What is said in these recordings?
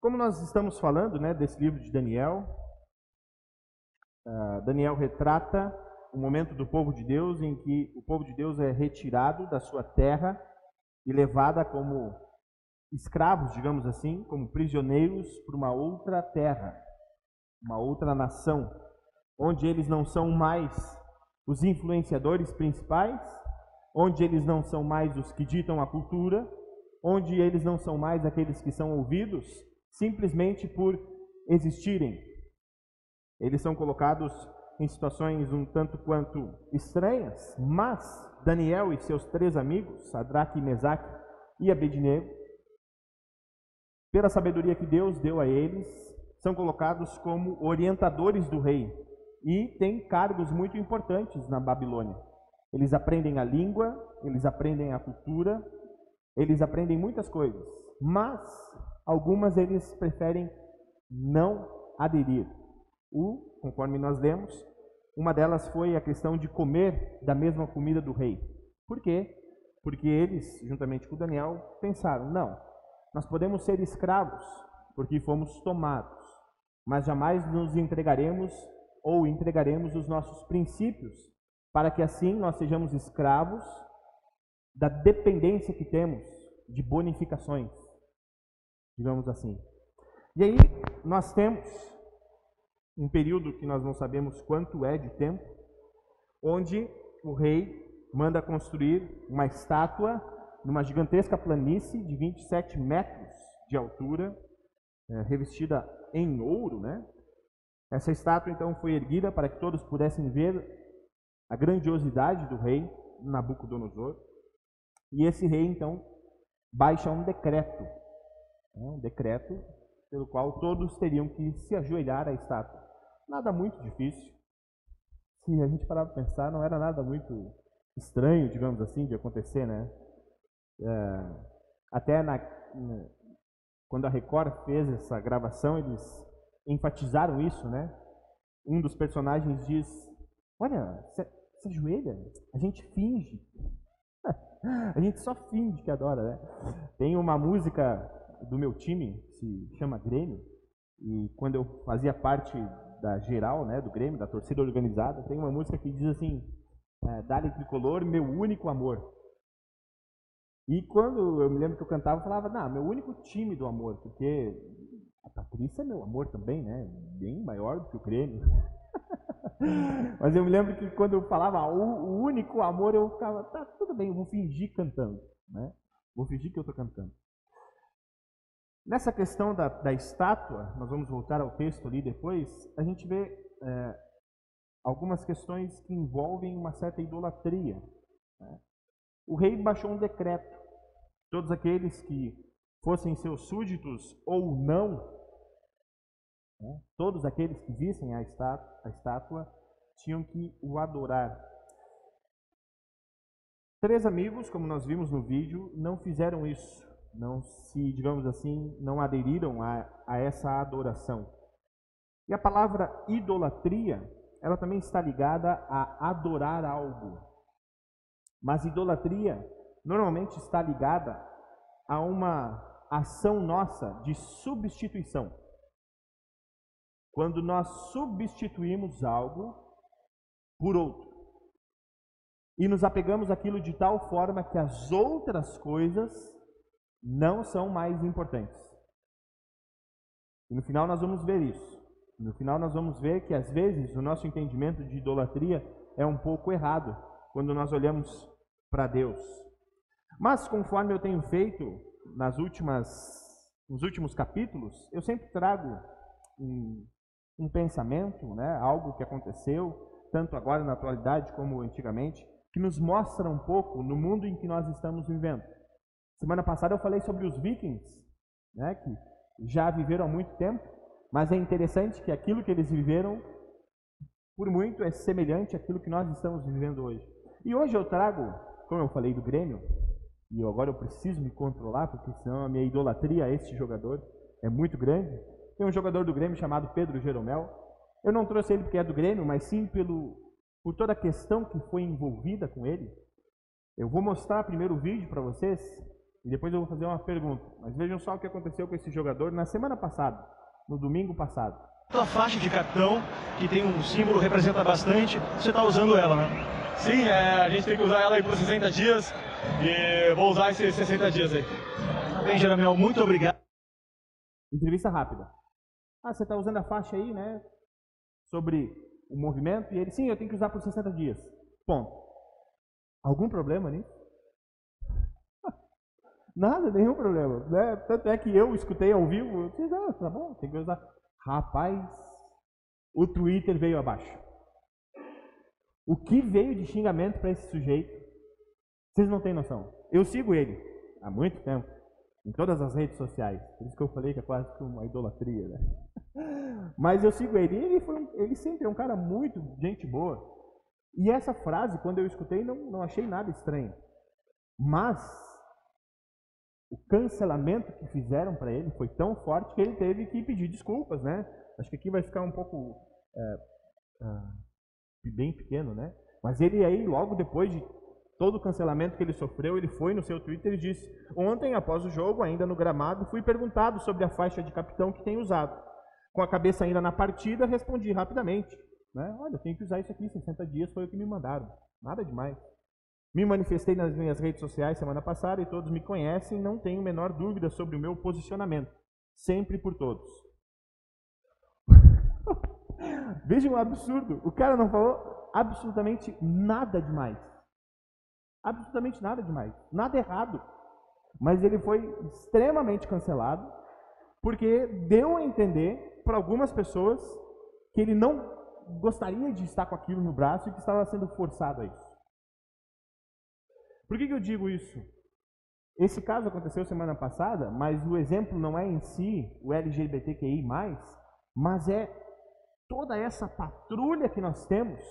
Como nós estamos falando né, desse livro de Daniel, uh, Daniel retrata o momento do povo de Deus em que o povo de Deus é retirado da sua terra e levada como escravos, digamos assim, como prisioneiros para uma outra terra, uma outra nação, onde eles não são mais os influenciadores principais, onde eles não são mais os que ditam a cultura, onde eles não são mais aqueles que são ouvidos simplesmente por existirem. Eles são colocados em situações um tanto quanto estranhas, mas Daniel e seus três amigos, Sadraque, Mesaque e Abednego, pela sabedoria que Deus deu a eles, são colocados como orientadores do rei e têm cargos muito importantes na Babilônia. Eles aprendem a língua, eles aprendem a cultura, eles aprendem muitas coisas, mas algumas eles preferem não aderir. O, conforme nós lemos, uma delas foi a questão de comer da mesma comida do rei. Por quê? Porque eles, juntamente com Daniel, pensaram: não, nós podemos ser escravos porque fomos tomados, mas jamais nos entregaremos ou entregaremos os nossos princípios para que assim nós sejamos escravos da dependência que temos de bonificações, digamos assim. E aí nós temos um período que nós não sabemos quanto é de tempo, onde o rei manda construir uma estátua numa gigantesca planície de 27 metros de altura, é, revestida em ouro, né? Essa estátua então foi erguida para que todos pudessem ver a grandiosidade do rei Nabucodonosor. E esse rei então baixa um decreto? Um decreto pelo qual todos teriam que se ajoelhar à estátua. Nada muito difícil. Se a gente parar para pensar, não era nada muito estranho, digamos assim, de acontecer, né? É, até na, quando a Record fez essa gravação, eles enfatizaram isso, né? Um dos personagens diz: Olha, você ajoelha? A gente finge. a gente só finge que adora, né? Tem uma música do meu time, se chama Grêmio, e quando eu fazia parte da geral, né, do Grêmio, da torcida organizada, tem uma música que diz assim: é, Dali Tricolor, meu único amor. E quando eu me lembro que eu cantava, eu falava, não, meu único time do amor, porque a Patrícia é meu amor também, né? Bem maior do que o Grêmio. Mas eu me lembro que quando eu falava o, único amor, eu ficava, tá, tudo bem, eu vou fingir cantando, né? Vou fingir que eu estou cantando. Nessa questão da, da, estátua, nós vamos voltar ao texto ali depois, a gente vê é, algumas questões que envolvem uma certa idolatria. Né? O rei baixou um decreto. Todos aqueles que fossem seus súditos ou não, né? todos aqueles que vissem a estátua, a estátua tinham que o adorar. Três amigos, como nós vimos no vídeo, não fizeram isso não se, digamos assim, não aderiram a, a essa adoração. E a palavra idolatria, ela também está ligada a adorar algo. Mas idolatria normalmente está ligada a uma ação nossa de substituição. Quando nós substituímos algo por outro. E nos apegamos àquilo de tal forma que as outras coisas não são mais importantes. E no final nós vamos ver isso. No final nós vamos ver que às vezes o nosso entendimento de idolatria é um pouco errado quando nós olhamos para Deus. Mas conforme eu tenho feito nas últimas nos últimos capítulos, eu sempre trago um, um pensamento, né, algo que aconteceu tanto agora na atualidade como antigamente, que nos mostra um pouco no mundo em que nós estamos vivendo. Semana passada eu falei sobre os vikings, né, que já viveram há muito tempo, mas é interessante que aquilo que eles viveram, por muito, é semelhante àquilo que nós estamos vivendo hoje. E hoje eu trago, como eu falei do Grêmio, e agora eu preciso me controlar, porque senão a minha idolatria a esse jogador é muito grande. Tem um jogador do Grêmio chamado Pedro Jeromel. Eu não trouxe ele porque é do Grêmio, mas sim pelo, por toda a questão que foi envolvida com ele. Eu vou mostrar primeiro o vídeo para vocês, E depois eu vou fazer uma pergunta. Mas vejam só o que aconteceu com esse jogador na semana passada, no domingo passado. A faixa de capitão, que tem um símbolo, representa bastante, você está usando ela, né? Sim, é, a gente tem que usar ela aí por 60 dias e vou usar esses 60 dias aí. Bem, Jeramiel, muito obrigado. Entrevista rápida. Ah, você está usando a faixa aí, né? Sobre o movimento. E ele, sim, eu tenho que usar por 60 dias. Ponto. Algum problema nisso? Nada, nenhum problema. Né? Tanto é que eu escutei ao vivo, eu disse, ah, tá bom, tem que usar. Rapaz, o Twitter veio abaixo. O que veio de xingamento para esse sujeito, vocês não têm noção. Eu sigo ele há muito tempo, em todas as redes sociais. Por isso que eu falei que é quase uma idolatria, né? Mas eu sigo ele. Ele, foi ele sempre é um cara muito gente boa. E essa frase, quando eu escutei, não, não achei nada estranho. Mas o cancelamento que fizeram para ele foi tão forte que ele teve que pedir desculpas, né? Acho que aqui vai ficar um pouco é, é, bem pequeno, né? Mas ele aí, logo depois de todo o cancelamento que ele sofreu, ele foi no seu Twitter e disse: Ontem, após o jogo, ainda no gramado, fui perguntado sobre a faixa de capitão que tem usado. Com a cabeça ainda na partida, respondi rapidamente: né? Olha, eu tenho que usar isso aqui, 60 dias foi o que me mandaram. Nada demais. Me manifestei nas minhas redes sociais semana passada e todos me conhecem, não tenho menor dúvida sobre o meu posicionamento. Sempre por todos. Veja um absurdo. O cara não falou absolutamente nada demais. Absolutamente nada demais. Nada errado. Mas ele foi extremamente cancelado porque deu a entender para algumas pessoas que ele não gostaria de estar com aquilo no braço e que estava sendo forçado a isso. Por que, que eu digo isso? Esse caso aconteceu semana passada, mas o exemplo não é em si o LGBTQI, mas é toda essa patrulha que nós temos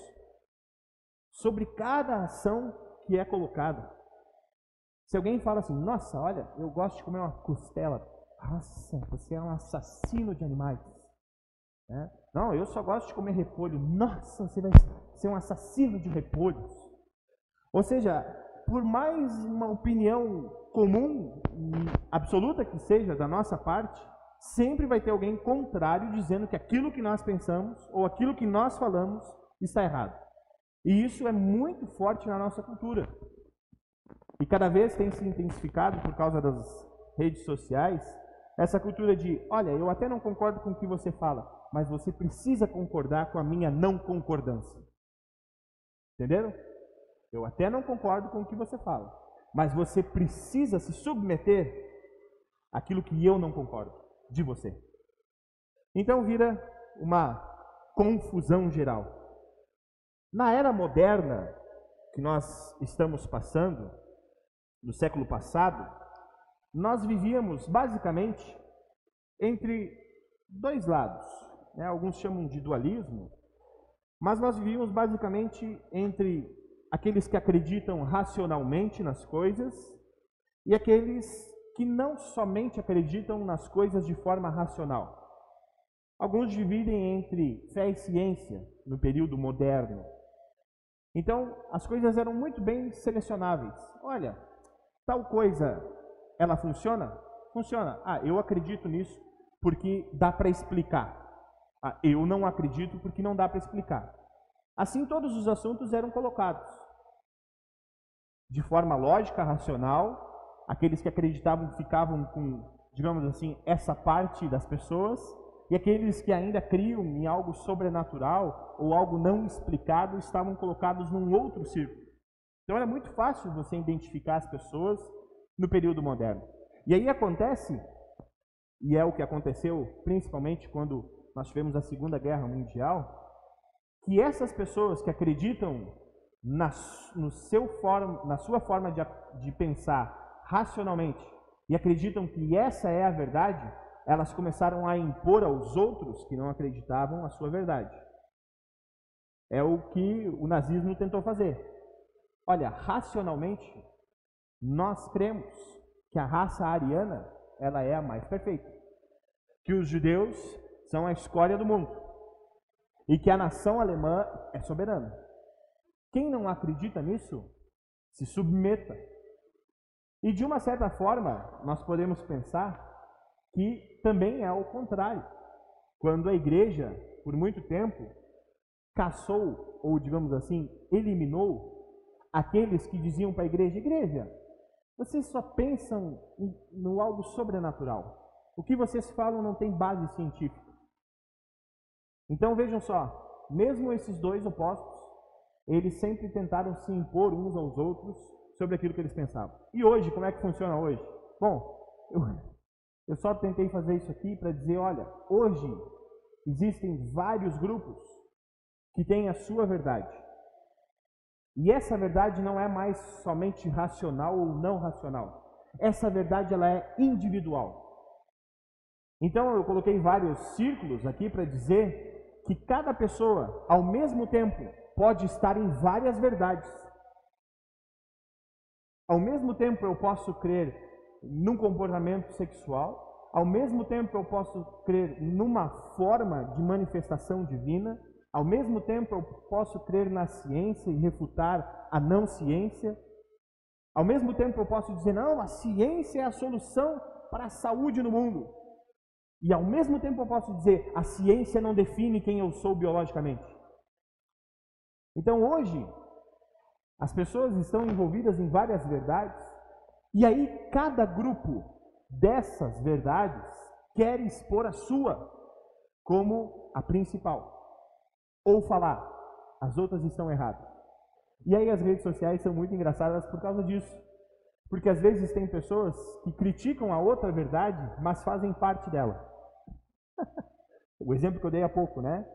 sobre cada ação que é colocada. Se alguém fala assim, nossa, olha, eu gosto de comer uma costela, nossa, você é um assassino de animais. É? Não, eu só gosto de comer repolho, nossa, você vai ser um assassino de repolhos. Ou seja, por mais uma opinião comum, absoluta que seja da nossa parte, sempre vai ter alguém contrário dizendo que aquilo que nós pensamos ou aquilo que nós falamos está errado. E isso é muito forte na nossa cultura. E cada vez tem se intensificado por causa das redes sociais essa cultura de, olha, eu até não concordo com o que você fala, mas você precisa concordar com a minha não concordância. Entenderam? Eu até não concordo com o que você fala, mas você precisa se submeter àquilo que eu não concordo de você. Então vira uma confusão geral. Na era moderna que nós estamos passando, no século passado, nós vivíamos basicamente entre dois lados. Né? Alguns chamam de dualismo, mas nós vivíamos basicamente entre aqueles que acreditam racionalmente nas coisas e aqueles que não somente acreditam nas coisas de forma racional. Alguns dividem entre fé e ciência no período moderno. Então, as coisas eram muito bem selecionáveis. Olha, tal coisa, ela funciona? Funciona. Ah, eu acredito nisso porque dá para explicar. Ah, eu não acredito porque não dá para explicar. Assim, todos os assuntos eram colocados de forma lógica, racional. Aqueles que acreditavam ficavam com, digamos assim, essa parte das pessoas. E aqueles que ainda criam em algo sobrenatural ou algo não explicado estavam colocados num outro círculo. Então era muito fácil você identificar as pessoas no período moderno. E aí acontece, e é o que aconteceu principalmente quando nós tivemos a Segunda Guerra Mundial, que essas pessoas que acreditam na, no seu form, na sua forma de, de pensar racionalmente e acreditam que essa é a verdade, elas começaram a impor aos outros que não acreditavam a sua verdade. É o que o nazismo tentou fazer. Olha, racionalmente, nós cremos que a raça ariana ela é a mais perfeita, que os judeus são a escória do mundo e que a nação alemã é soberana. Quem não acredita nisso, se submeta. E de uma certa forma, nós podemos pensar que também é o contrário. Quando a igreja, por muito tempo, caçou, ou digamos assim, eliminou aqueles que diziam para a igreja: Igreja, vocês só pensam no algo sobrenatural. O que vocês falam não tem base científica. Então vejam só, mesmo esses dois opostos, eles sempre tentaram se impor uns aos outros sobre aquilo que eles pensavam. E hoje, como é que funciona hoje? Bom, eu, eu só tentei fazer isso aqui para dizer, olha, hoje existem vários grupos que têm a sua verdade. E essa verdade não é mais somente racional ou não racional. Essa verdade ela é individual. Então eu coloquei vários círculos aqui para dizer que cada pessoa, ao mesmo tempo, pode estar em várias verdades. Ao mesmo tempo eu posso crer num comportamento sexual, ao mesmo tempo eu posso crer numa forma de manifestação divina, ao mesmo tempo, eu posso crer na ciência e refutar a não ciência. Ao mesmo tempo, eu posso dizer, não, a ciência é a solução para a saúde no mundo. E ao mesmo tempo, eu posso dizer, a ciência não define quem eu sou biologicamente. Então, hoje, as pessoas estão envolvidas em várias verdades, e aí cada grupo dessas verdades quer expor a sua como a principal ou falar, as outras estão erradas. E aí as redes sociais são muito engraçadas por causa disso. Porque às vezes tem pessoas que criticam a outra verdade, mas fazem parte dela. o exemplo que eu dei há pouco, né?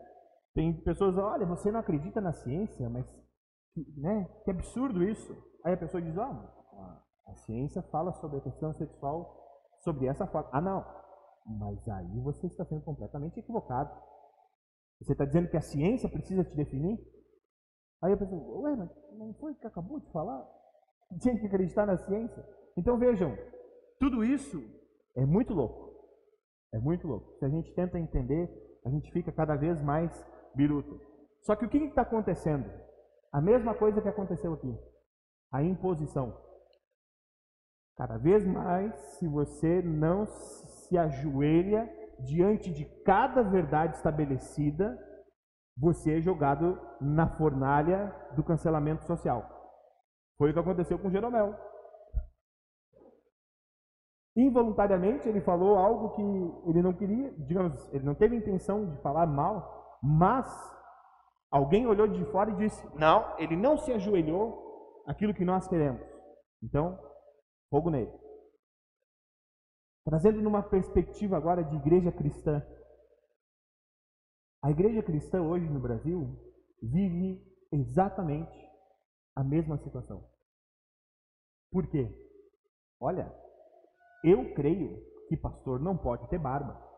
Tem pessoas, olha, você não acredita na ciência, mas né? que absurdo isso. Aí a pessoa diz, ah, a ciência fala sobre a questão sexual sobre essa forma. Ah, não, mas aí você está sendo completamente equivocado. Você está dizendo que a ciência precisa te definir? Aí a pessoa, ué, mas não foi o que acabou de falar? Tinha que acreditar na ciência. Então vejam, tudo isso é muito louco. É muito louco. Se a gente tenta entender, a gente fica cada vez mais biruto. Só que o que está acontecendo? A mesma coisa que aconteceu aqui. A imposição. Cada vez mais, se você não se ajoelha diante de cada verdade estabelecida, você é jogado na fornalha do cancelamento social. Foi o que aconteceu com Jeromel. Involuntariamente ele falou algo que ele não queria, digamos, ele não teve intenção de falar mal, mas alguém olhou de fora e disse: Não, ele não se ajoelhou aquilo que nós queremos. Então, fogo nele. Trazendo numa perspectiva agora de igreja cristã. A igreja cristã hoje no Brasil vive exatamente a mesma situação. Por quê? Olha, eu creio que pastor não pode ter barba.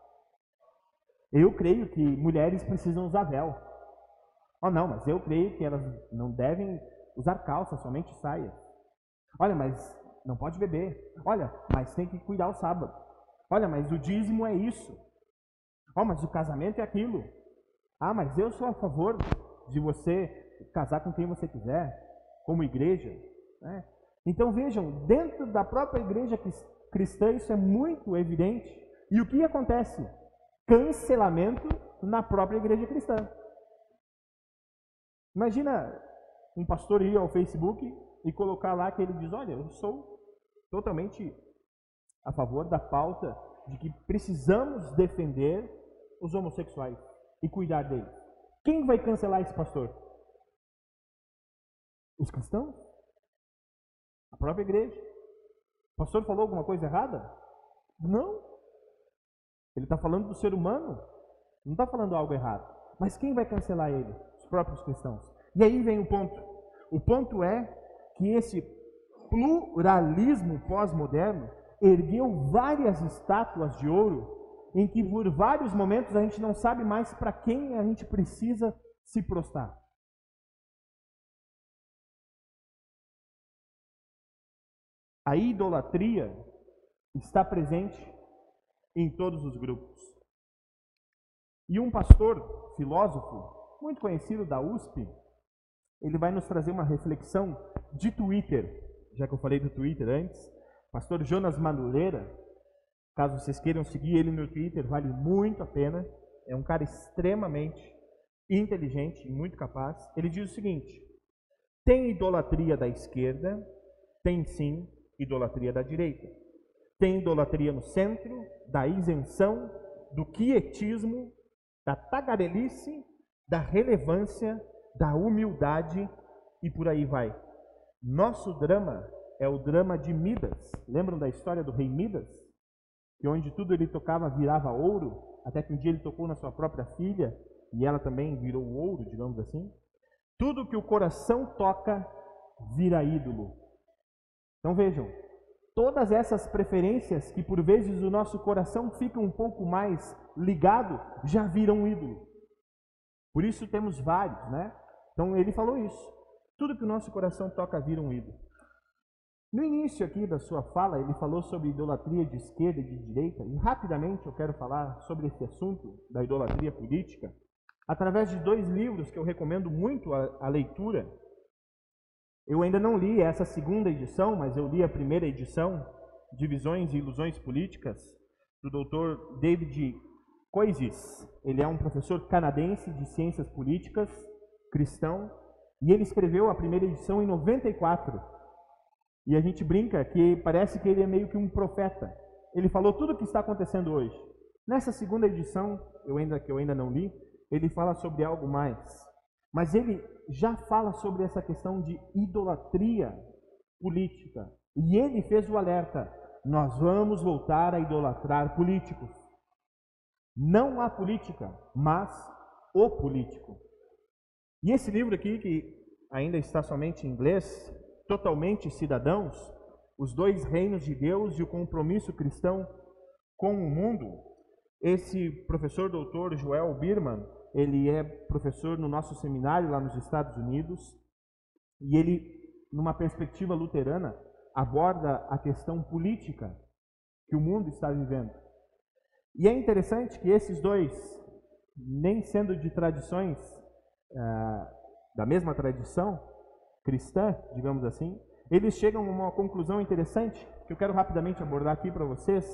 Eu creio que mulheres precisam usar véu. Oh, não, mas eu creio que elas não devem usar calça, somente saia. Olha, mas não pode beber. Olha, mas tem que cuidar o sábado. Olha, mas o dízimo é isso. Oh, mas o casamento é aquilo. Ah, mas eu sou a favor de você casar com quem você quiser, como igreja. Né? Então vejam, dentro da própria igreja cristã isso é muito evidente. E o que acontece? Cancelamento na própria igreja cristã. Imagina um pastor ir ao Facebook e colocar lá que ele diz: Olha, eu sou totalmente a favor da pauta de que precisamos defender os homossexuais e cuidar deles. Quem vai cancelar esse pastor? Os cristãos? A própria igreja? O pastor falou alguma coisa errada? Não. Ele está falando do ser humano. Não está falando algo errado. Mas quem vai cancelar ele? Os próprios cristãos. E aí vem o ponto. O ponto é que esse pluralismo pós-moderno ergueu várias estátuas de ouro em que por vários momentos a gente não sabe mais para quem a gente precisa se prostrar. A idolatria está presente em todos os grupos. E um pastor, filósofo, muito conhecido da USP, ele vai nos trazer uma reflexão de Twitter já que eu falei do Twitter antes, pastor Jonas Madureira, caso vocês queiram seguir ele no Twitter, vale muito a pena. É um cara extremamente inteligente e muito capaz. Ele diz o seguinte: tem idolatria da esquerda, tem sim idolatria da direita. Tem idolatria no centro, da isenção, do quietismo, da tagarelice, da relevância, da humildade e por aí vai. Nosso drama é o drama de Midas. Lembram da história do rei Midas? Que onde tudo ele tocava virava ouro, até que um dia ele tocou na sua própria filha e ela também virou ouro, digamos assim. Tudo que o coração toca vira ídolo. Então vejam, todas essas preferências que por vezes o nosso coração fica um pouco mais ligado, já viram ídolo. Por isso temos vários, né? Então ele falou isso. Tudo que o nosso coração toca vira um ídolo. No início aqui da sua fala, ele falou sobre idolatria de esquerda e de direita, e rapidamente eu quero falar sobre esse assunto da idolatria política, através de dois livros que eu recomendo muito a, a leitura. Eu ainda não li essa segunda edição, mas eu li a primeira edição, Divisões e Ilusões Políticas, do Dr. David Coises. Ele é um professor canadense de ciências políticas, cristão, e ele escreveu a primeira edição em 94. E a gente brinca que parece que ele é meio que um profeta. Ele falou tudo o que está acontecendo hoje. Nessa segunda edição, eu ainda que eu ainda não li, ele fala sobre algo mais. Mas ele já fala sobre essa questão de idolatria política. E ele fez o alerta: nós vamos voltar a idolatrar políticos. Não a política, mas o político. E esse livro aqui, que ainda está somente em inglês, totalmente cidadãos, os dois reinos de Deus e o compromisso cristão com o mundo, esse professor doutor Joel Birman, ele é professor no nosso seminário lá nos Estados Unidos, e ele, numa perspectiva luterana, aborda a questão política que o mundo está vivendo. E é interessante que esses dois, nem sendo de tradições ah, da mesma tradição cristã, digamos assim, eles chegam a uma conclusão interessante que eu quero rapidamente abordar aqui para vocês,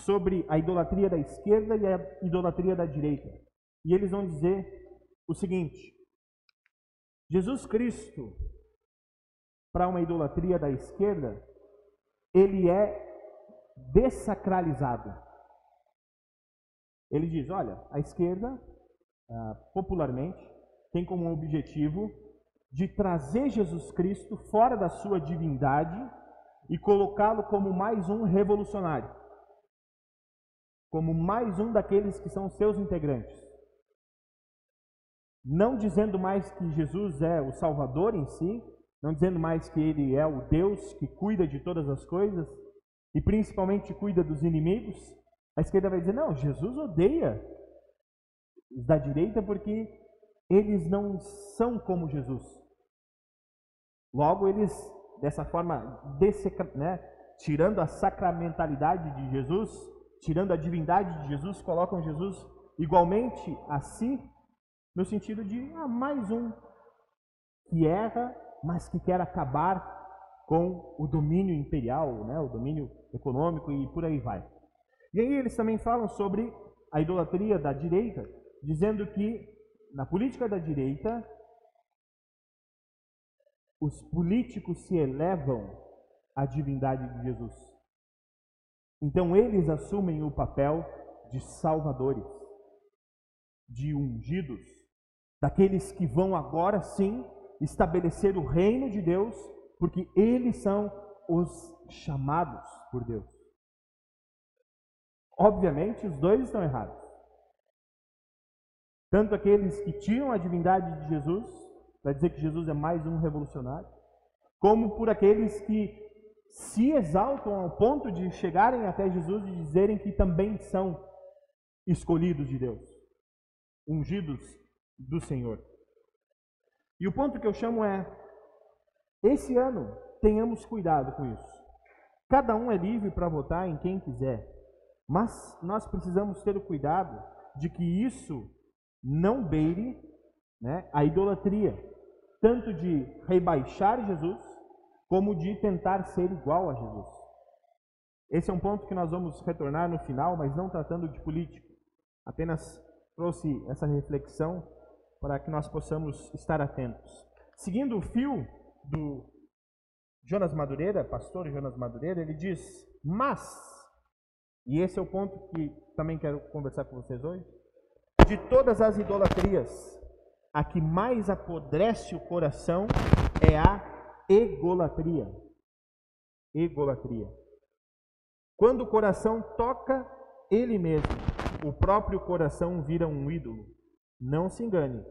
sobre a idolatria da esquerda e a idolatria da direita. E eles vão dizer o seguinte: Jesus Cristo, para uma idolatria da esquerda, ele é desacralizado. Ele diz: olha, a esquerda, ah, popularmente, tem como objetivo de trazer Jesus Cristo fora da sua divindade e colocá-lo como mais um revolucionário como mais um daqueles que são seus integrantes. Não dizendo mais que Jesus é o Salvador em si, não dizendo mais que ele é o Deus que cuida de todas as coisas e principalmente cuida dos inimigos. A esquerda vai dizer: não, Jesus odeia os da direita porque eles não são como Jesus. Logo, eles, dessa forma, né, tirando a sacramentalidade de Jesus, tirando a divindade de Jesus, colocam Jesus igualmente a si, no sentido de ah, mais um que erra, mas que quer acabar com o domínio imperial, né, o domínio econômico e por aí vai. E aí eles também falam sobre a idolatria da direita, dizendo que na política da direita os políticos se elevam à divindade de Jesus. Então eles assumem o papel de salvadores, de ungidos, daqueles que vão agora sim estabelecer o reino de Deus, porque eles são os chamados por Deus. Obviamente, os dois estão errados. Tanto aqueles que tiram a divindade de Jesus, para dizer que Jesus é mais um revolucionário, como por aqueles que se exaltam ao ponto de chegarem até Jesus e dizerem que também são escolhidos de Deus, ungidos do Senhor. E o ponto que eu chamo é: esse ano tenhamos cuidado com isso. Cada um é livre para votar em quem quiser, mas nós precisamos ter o cuidado de que isso não beire né, a idolatria, tanto de rebaixar Jesus como de tentar ser igual a Jesus. Esse é um ponto que nós vamos retornar no final, mas não tratando de política. Apenas trouxe essa reflexão para que nós possamos estar atentos. Seguindo o fio do Jonas Madureira, pastor Jonas Madureira, ele diz: Mas, e esse é o ponto que também quero conversar com vocês hoje, de todas as idolatrias, a que mais apodrece o coração é a egolatria. Egolatria. Quando o coração toca ele mesmo, o próprio coração vira um ídolo. Não se engane.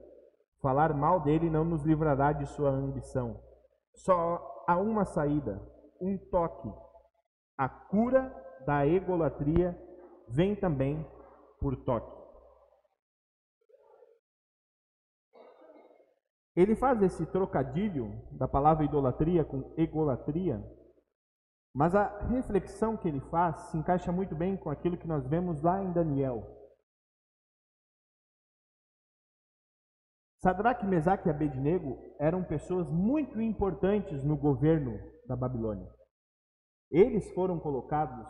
Falar mal dele não nos livrará de sua ambição. Só há uma saída, um toque. A cura da egolatria vem também por toque. Ele faz esse trocadilho da palavra idolatria com egolatria, mas a reflexão que ele faz se encaixa muito bem com aquilo que nós vemos lá em Daniel. Sadraque, Mesaque e Abednego eram pessoas muito importantes no governo da Babilônia. Eles foram colocados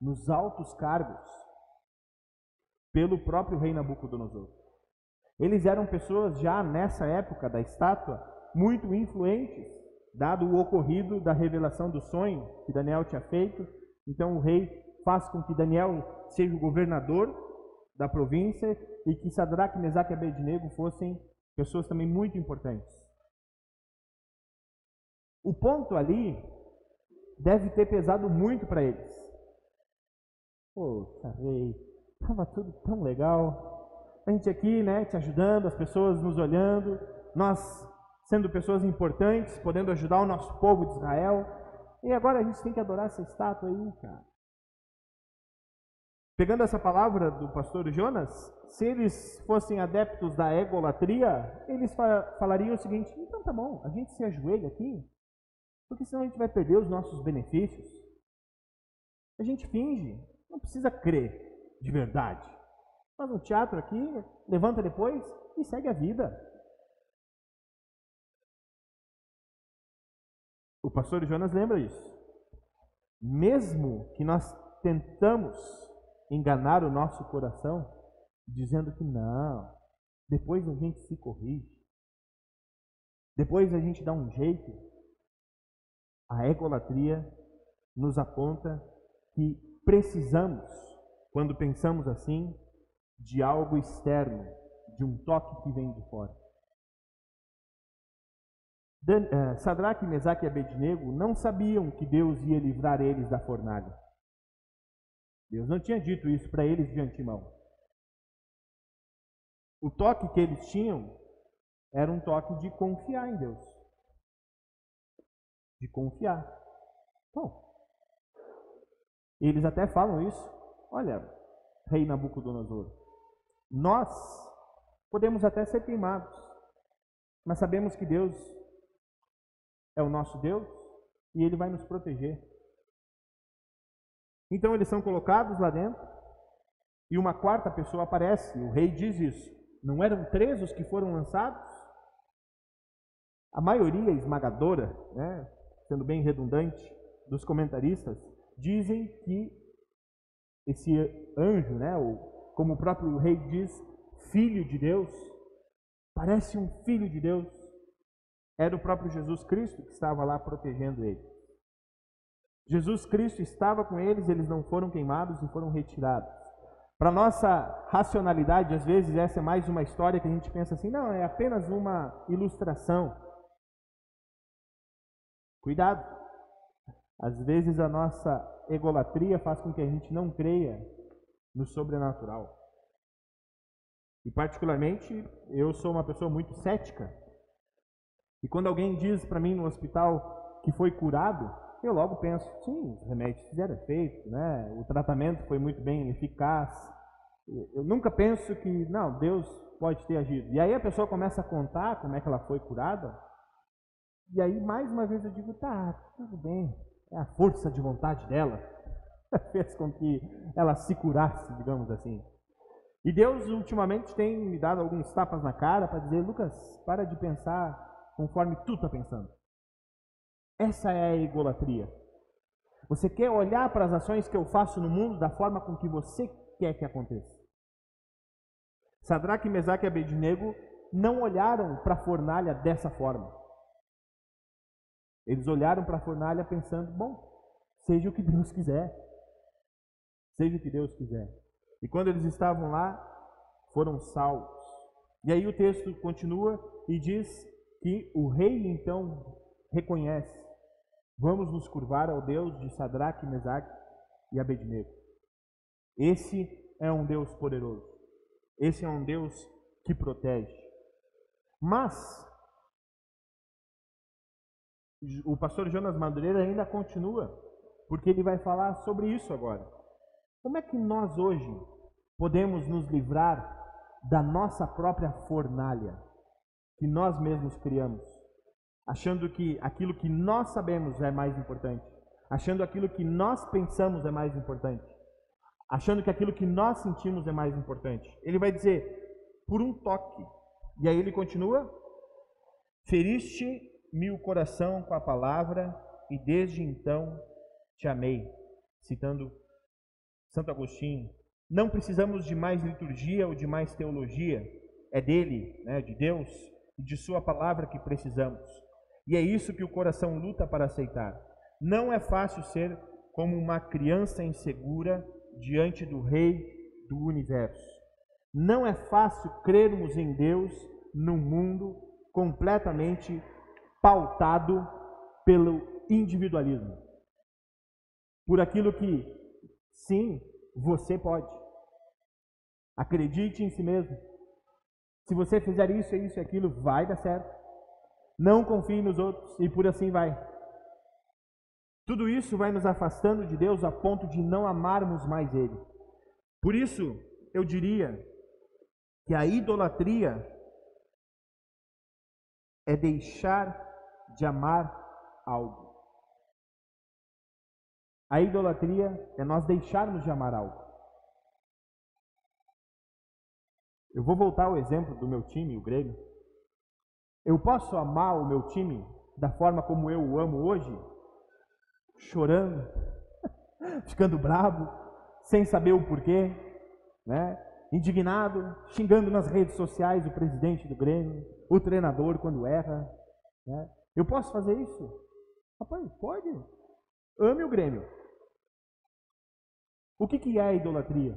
nos altos cargos pelo próprio rei Nabucodonosor. Eles eram pessoas já nessa época da estátua muito influentes, dado o ocorrido da revelação do sonho que Daniel tinha feito. Então o rei faz com que Daniel seja o governador da província e que Sadraque, Mesaque e Abednego fossem pessoas também muito importantes. O ponto ali deve ter pesado muito para eles. Poxa, rei, estava tudo tão legal a gente aqui, né, te ajudando, as pessoas nos olhando, nós sendo pessoas importantes, podendo ajudar o nosso povo de Israel. E agora a gente tem que adorar essa estátua aí, cara. Pegando essa palavra do pastor Jonas, se eles fossem adeptos da egolatria, eles falariam o seguinte: então tá bom, a gente se ajoelha aqui, porque senão a gente vai perder os nossos benefícios. A gente finge, não precisa crer de verdade. Faz um teatro aqui, levanta depois e segue a vida. O pastor Jonas lembra isso. Mesmo que nós tentamos enganar o nosso coração, dizendo que não, depois a gente se corrige, depois a gente dá um jeito, a egolatria nos aponta que precisamos, quando pensamos assim, de algo externo, de um toque que vem de fora. Dan, uh, Sadraque, Mesaque e Abednego não sabiam que Deus ia livrar eles da fornalha. Deus não tinha dito isso para eles de antemão. O toque que eles tinham era um toque de confiar em Deus. De confiar. Bom, eles até falam isso. Olha, rei Nabucodonosor, nós podemos até ser queimados, mas sabemos que Deus é o nosso Deus e Ele vai nos proteger. Então eles são colocados lá dentro e uma quarta pessoa aparece. O rei diz isso. Não eram três os que foram lançados? A maioria esmagadora, né, sendo bem redundante, dos comentaristas dizem que esse anjo, né, o como o próprio rei diz, filho de Deus, parece um filho de Deus, era o próprio Jesus Cristo que estava lá protegendo ele. Jesus Cristo estava com eles, eles não foram queimados e foram retirados. Para nossa racionalidade, às vezes essa é mais uma história que a gente pensa assim, não, é apenas uma ilustração. Cuidado. Às vezes a nossa egolatria faz com que a gente não creia no sobrenatural. E particularmente, eu sou uma pessoa muito cética. E quando alguém diz para mim no hospital que foi curado, eu logo penso, sim, os remédios fizeram efeito, né? O tratamento foi muito bem eficaz. Eu nunca penso que, não, Deus pode ter agido. E aí a pessoa começa a contar como é que ela foi curada. E aí, mais uma vez, eu digo, tá, tudo bem. É a força de vontade dela. fez com que ela se curasse, digamos assim. E Deus ultimamente tem me dado alguns tapas na cara para dizer, Lucas, para de pensar conforme tu está pensando. Essa é a egolatria. Você quer olhar para as ações que eu faço no mundo da forma com que você quer que aconteça. Sadraque, Mesaque e Abednego não olharam para a fornalha dessa forma. Eles olharam para a fornalha pensando: bom, seja o que Deus quiser. Seja o que Deus quiser. E quando eles estavam lá, foram salvos. E aí o texto continua e diz que o rei então reconhece: vamos nos curvar ao Deus de Sadraque, Mesaque e Abednego. Esse é um Deus poderoso. Esse é um Deus que protege. Mas o pastor Jonas Madureira ainda continua, porque ele vai falar sobre isso agora. Como é que nós hoje podemos nos livrar da nossa própria fornalha que nós mesmos criamos, achando que aquilo que nós sabemos é mais importante, achando aquilo que nós pensamos é mais importante, achando que aquilo que nós sentimos é mais importante. Ele vai dizer por um toque. E aí ele continua: Feriste-me o coração com a palavra e desde então te amei. Citando Santo Agostinho, não precisamos de mais liturgia ou de mais teologia, é dele, né, de Deus e de Sua palavra que precisamos. E é isso que o coração luta para aceitar. Não é fácil ser como uma criança insegura diante do Rei do universo. Não é fácil crermos em Deus num mundo completamente pautado pelo individualismo. Por aquilo que, sim, você pode. Acredite em si mesmo. Se você fizer isso, isso e aquilo, vai dar certo. Não confie nos outros e por assim vai. Tudo isso vai nos afastando de Deus a ponto de não amarmos mais Ele. Por isso, eu diria que a idolatria é deixar de amar algo. A idolatria é nós deixarmos de amar algo. Eu vou voltar ao exemplo do meu time, o Grêmio. Eu posso amar o meu time da forma como eu o amo hoje, chorando, ficando bravo, sem saber o porquê, né? indignado, xingando nas redes sociais o presidente do Grêmio, o treinador quando erra. Né? Eu posso fazer isso? Rapaz, pode. Ame o Grêmio. O que, que é a idolatria?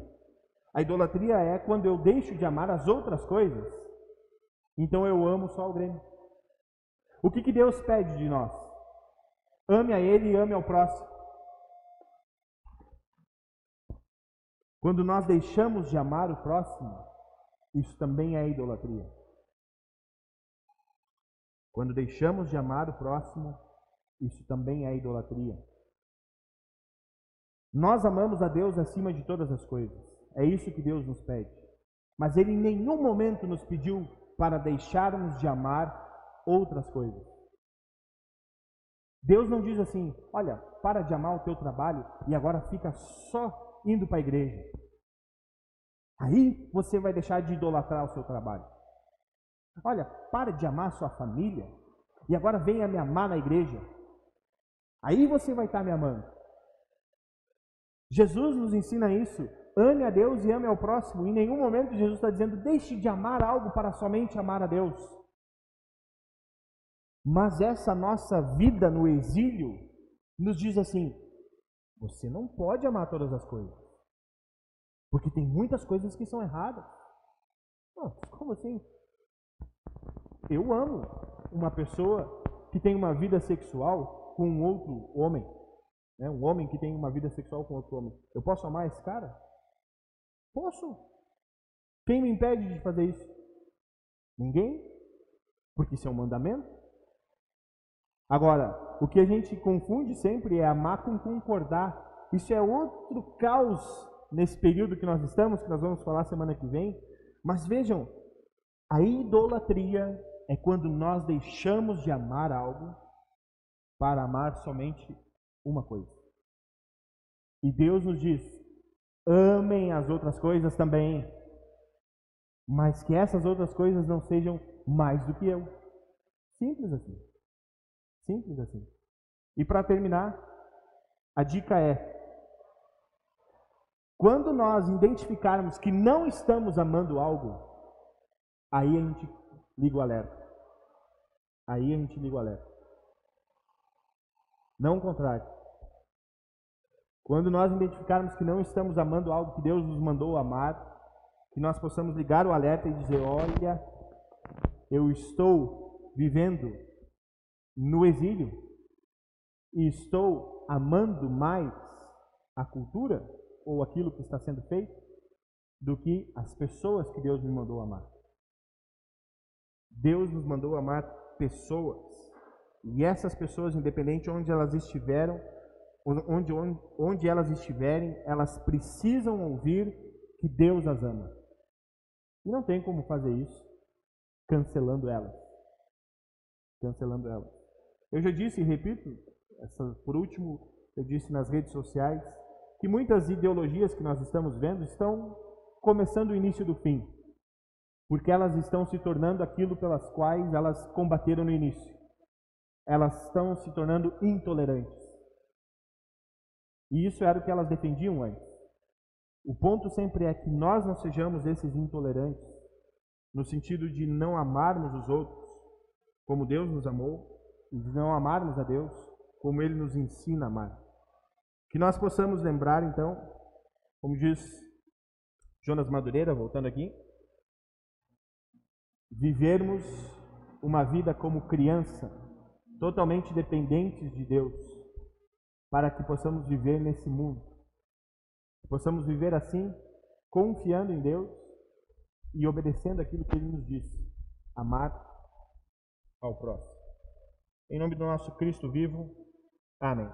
A idolatria é quando eu deixo de amar as outras coisas, então eu amo só o Grêmio. O que, que Deus pede de nós? Ame a Ele e ame ao próximo. Quando nós deixamos de amar o próximo, isso também é idolatria. Quando deixamos de amar o próximo, isso também é idolatria. Nós amamos a Deus acima de todas as coisas. É isso que Deus nos pede. Mas Ele em nenhum momento nos pediu para deixarmos de amar outras coisas. Deus não diz assim: olha, para de amar o teu trabalho e agora fica só indo para a igreja. Aí você vai deixar de idolatrar o seu trabalho. Olha, para de amar sua família e agora venha me amar na igreja. Aí você vai estar me amando. Jesus nos ensina isso ame a Deus e ame ao próximo. Em nenhum momento Jesus está dizendo, deixe de amar algo para somente amar a Deus. Mas essa nossa vida no exílio nos diz assim: você não pode amar todas as coisas, porque tem muitas coisas que são erradas. Como assim? Eu amo uma pessoa que tem uma vida sexual com um outro homem, né? um homem que tem uma vida sexual com outro homem. Eu posso amar esse cara? Posso. Quem me impede de fazer isso? Ninguém. Porque isso é um mandamento. Agora, o que a gente confunde sempre é amar com concordar. Isso é outro caos nesse período que nós estamos, que nós vamos falar semana que vem. Mas vejam, a idolatria é quando nós deixamos de amar algo para amar somente uma coisa. E Deus nos diz: Amem as outras coisas também, mas que essas outras coisas não sejam mais do que eu. Simples assim. Simples assim. E para terminar, A dica é: quando nós identificarmos que não estamos amando algo, aí a gente liga o alerta. Aí a gente liga o alerta. Não o contrário. Quando nós identificarmos que não estamos amando algo que Deus nos mandou amar, que nós possamos ligar o alerta e dizer: Olha, eu estou vivendo no exílio e estou amando mais a cultura ou aquilo que está sendo feito do que as pessoas que Deus me mandou amar. Deus nos mandou amar pessoas. E essas pessoas, independente de onde elas estiveram, onde, onde, onde elas estiverem, elas precisam ouvir que Deus as ama. E não tem como fazer isso cancelando elas. Cancelando elas. Eu já disse e repito, essa, por último, eu disse nas redes sociais, que muitas ideologias que nós estamos vendo estão começando o início do fim, porque elas estão se tornando aquilo pelas quais elas combateram no início. Elas estão se tornando intolerantes. E isso era o que elas defendiam antes. O ponto sempre é que nós não sejamos esses intolerantes, no sentido de não amarmos os outros como Deus nos amou, e de não amarmos a Deus como Ele nos ensina a amar. Que nós possamos lembrar, então, como diz Jonas Madureira, voltando aqui, vivermos uma vida como criança, totalmente dependentes de Deus, para que possamos viver nesse mundo. Possamos viver assim, confiando em Deus e obedecendo aquilo que Ele nos disse: amar ao próximo. Em nome do nosso Cristo vivo, amém.